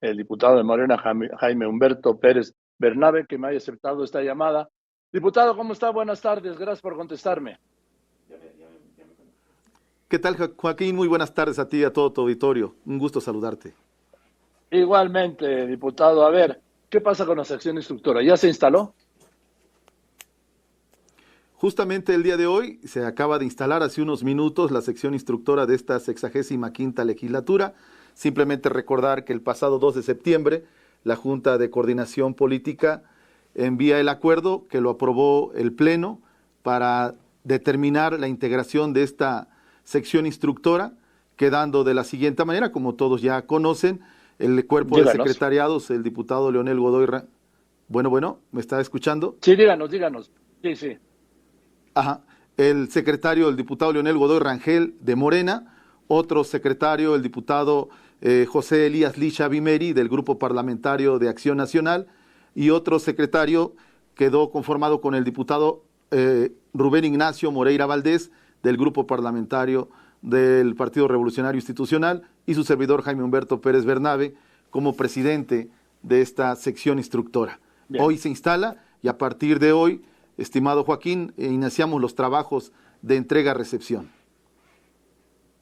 el diputado de Morena, Jaime Humberto Pérez Bernabe, que me haya aceptado esta llamada. Diputado, ¿cómo está? Buenas tardes. Gracias por contestarme. ¿Qué tal, Joaquín? Muy buenas tardes a ti y a todo tu auditorio. Un gusto saludarte. Igualmente, diputado. A ver, ¿qué pasa con la sección instructora? ¿Ya se instaló? Justamente el día de hoy se acaba de instalar hace unos minutos la sección instructora de esta sexagésima quinta legislatura. Simplemente recordar que el pasado 2 de septiembre la Junta de Coordinación Política envía el acuerdo que lo aprobó el Pleno para determinar la integración de esta sección instructora, quedando de la siguiente manera, como todos ya conocen, el cuerpo de secretariados, el diputado Leonel Godoy. Bueno, bueno, ¿me está escuchando? Sí, díganos, díganos. Sí, sí. Ajá. El secretario, el diputado Leonel Godoy Rangel de Morena, otro secretario, el diputado eh, José Elías Licha Bimeri del Grupo Parlamentario de Acción Nacional, y otro secretario quedó conformado con el diputado eh, Rubén Ignacio Moreira Valdés del Grupo Parlamentario del Partido Revolucionario Institucional y su servidor Jaime Humberto Pérez Bernabe como presidente de esta sección instructora. Hoy se instala y a partir de hoy, estimado Joaquín, eh, iniciamos los trabajos de entrega-recepción.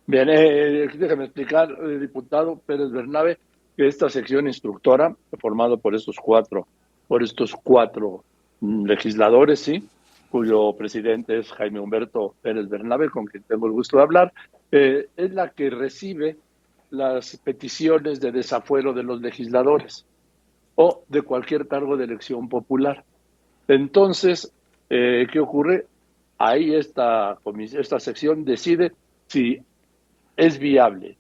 Bien, eh, déjame explicar, eh, diputado Pérez Bernabe, que esta sección instructora, formada por estos cuatro, por estos cuatro mm, legisladores, sí, cuyo presidente es Jaime Humberto Pérez Bernabe, con quien tengo el gusto de hablar, eh, es la que recibe las peticiones de desafuero de los legisladores o de cualquier cargo de elección popular. Entonces, eh, ¿qué ocurre? Ahí esta, esta sección decide si es viable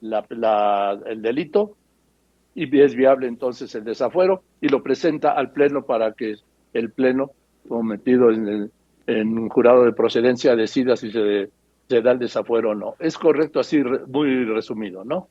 el delito y es viable entonces el desafuero y lo presenta al Pleno para que el Pleno, metido en, en un jurado de procedencia, decida si se, se, da el desafuero o no. Es correcto así, muy resumido, ¿no?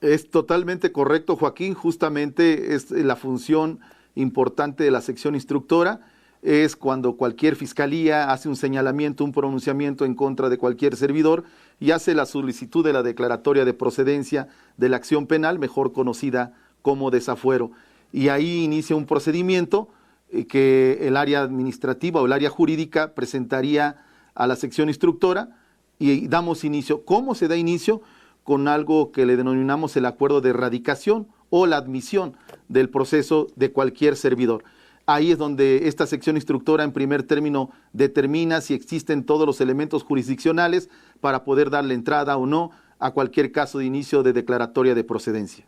Es totalmente correcto, Joaquín. Justamente es la función importante de la sección instructora es cuando cualquier fiscalía hace un señalamiento, un pronunciamiento en contra de cualquier servidor y hace la solicitud de la declaratoria de procedencia de la acción penal, mejor conocida como desafuero. Y ahí inicia un procedimiento eh, que el área administrativa o el área jurídica presentaría a la sección instructora y damos inicio. ¿Cómo se da inicio? Con algo que le denominamos el acuerdo de erradicación o la admisión del proceso de cualquier servidor. Ahí es donde esta sección instructora en primer término determina si existen todos los elementos jurisdiccionales para poder darle entrada o no a cualquier caso de inicio de declaratoria de procedencia.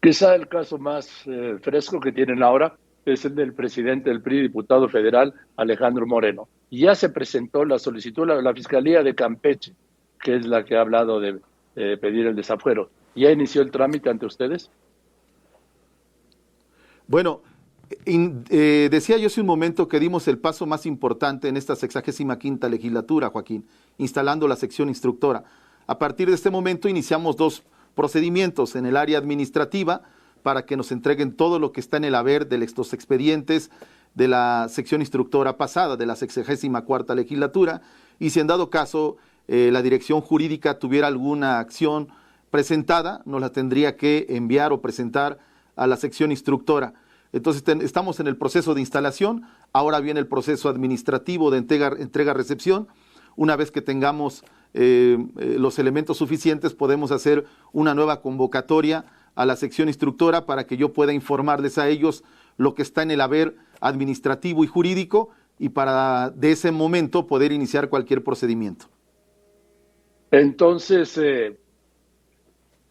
Quizá el caso más eh, fresco que tienen ahora es el del presidente del PRI, diputado federal Alejandro Moreno. Ya se presentó la solicitud a la Fiscalía de Campeche, que es la que ha hablado de pedir el desafuero. ¿Ya inició el trámite ante ustedes? Bueno, eh, decía yo hace un momento que dimos el paso más importante en esta sexagésima quinta legislatura, Joaquín, instalando la sección instructora. A partir de este momento iniciamos dos procedimientos en el área administrativa para que nos entreguen todo lo que está en el haber de estos expedientes de la sección instructora pasada, de la sexagésima cuarta legislatura, y si en dado caso eh, la dirección jurídica tuviera alguna acción presentada, nos la tendría que enviar o presentar a la sección instructora. Entonces estamos en el proceso de instalación, ahora viene el proceso administrativo de entrega-recepción. Una vez que tengamos eh, eh, los elementos suficientes, podemos hacer una nueva convocatoria a la sección instructora para que yo pueda informarles a ellos lo que está en el haber administrativo y jurídico y para de ese momento poder iniciar cualquier procedimiento. Entonces, eh,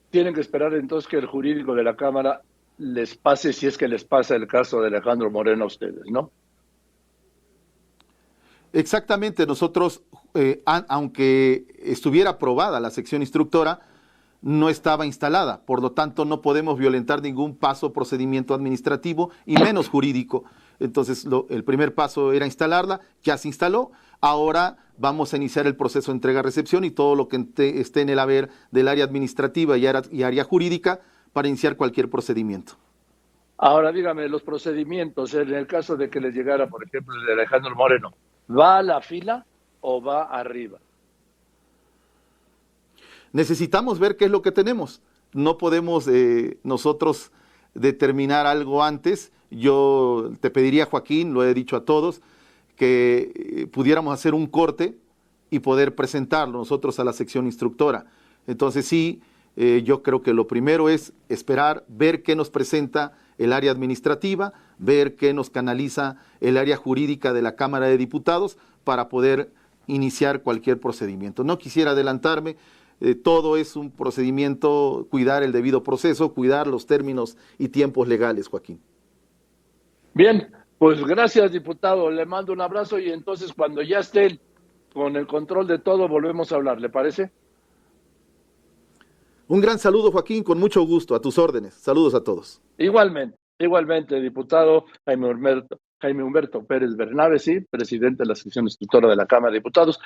tienen que esperar entonces que el jurídico de la Cámara les pase si es que les pasa el caso de Alejandro Moreno a ustedes, ¿no? Exactamente, nosotros, eh, aunque estuviera aprobada la sección instructora, no estaba instalada, por lo tanto no podemos violentar ningún paso, procedimiento administrativo y menos jurídico. Entonces el primer paso era instalarla, ya se instaló, ahora vamos a iniciar el proceso de entrega-recepción y todo lo que esté en el haber del área administrativa y área jurídica para iniciar cualquier procedimiento. Ahora dígame, los procedimientos, en el caso de que les llegara, por ejemplo, el de Alejandro Moreno, ¿va a la fila o va arriba? necesitamos ver qué es lo que tenemos. No podemos eh, nosotros determinar algo antes. Yo te pediría, Joaquín, lo he dicho a todos, que eh, pudiéramos hacer un corte y poder presentarlo nosotros a la sección instructora. Entonces sí, eh, yo creo que lo primero es esperar, ver qué nos presenta el área administrativa, ver qué nos canaliza el área jurídica de la Cámara de Diputados para poder iniciar cualquier procedimiento. No quisiera adelantarme, eh, todo es un procedimiento, cuidar el debido proceso, cuidar los términos y tiempos legales, Joaquín. Bien, pues gracias, diputado. Le mando un abrazo y entonces cuando ya estén con el control de todo, volvemos a hablar, ¿le parece? Un gran saludo, Joaquín, con mucho gusto, a tus órdenes. Saludos a todos. Igualmente, igualmente, diputado Jaime Humberto, Jaime Humberto Pérez Bernabe, presidente de la sección instructora de la Cámara de Diputados.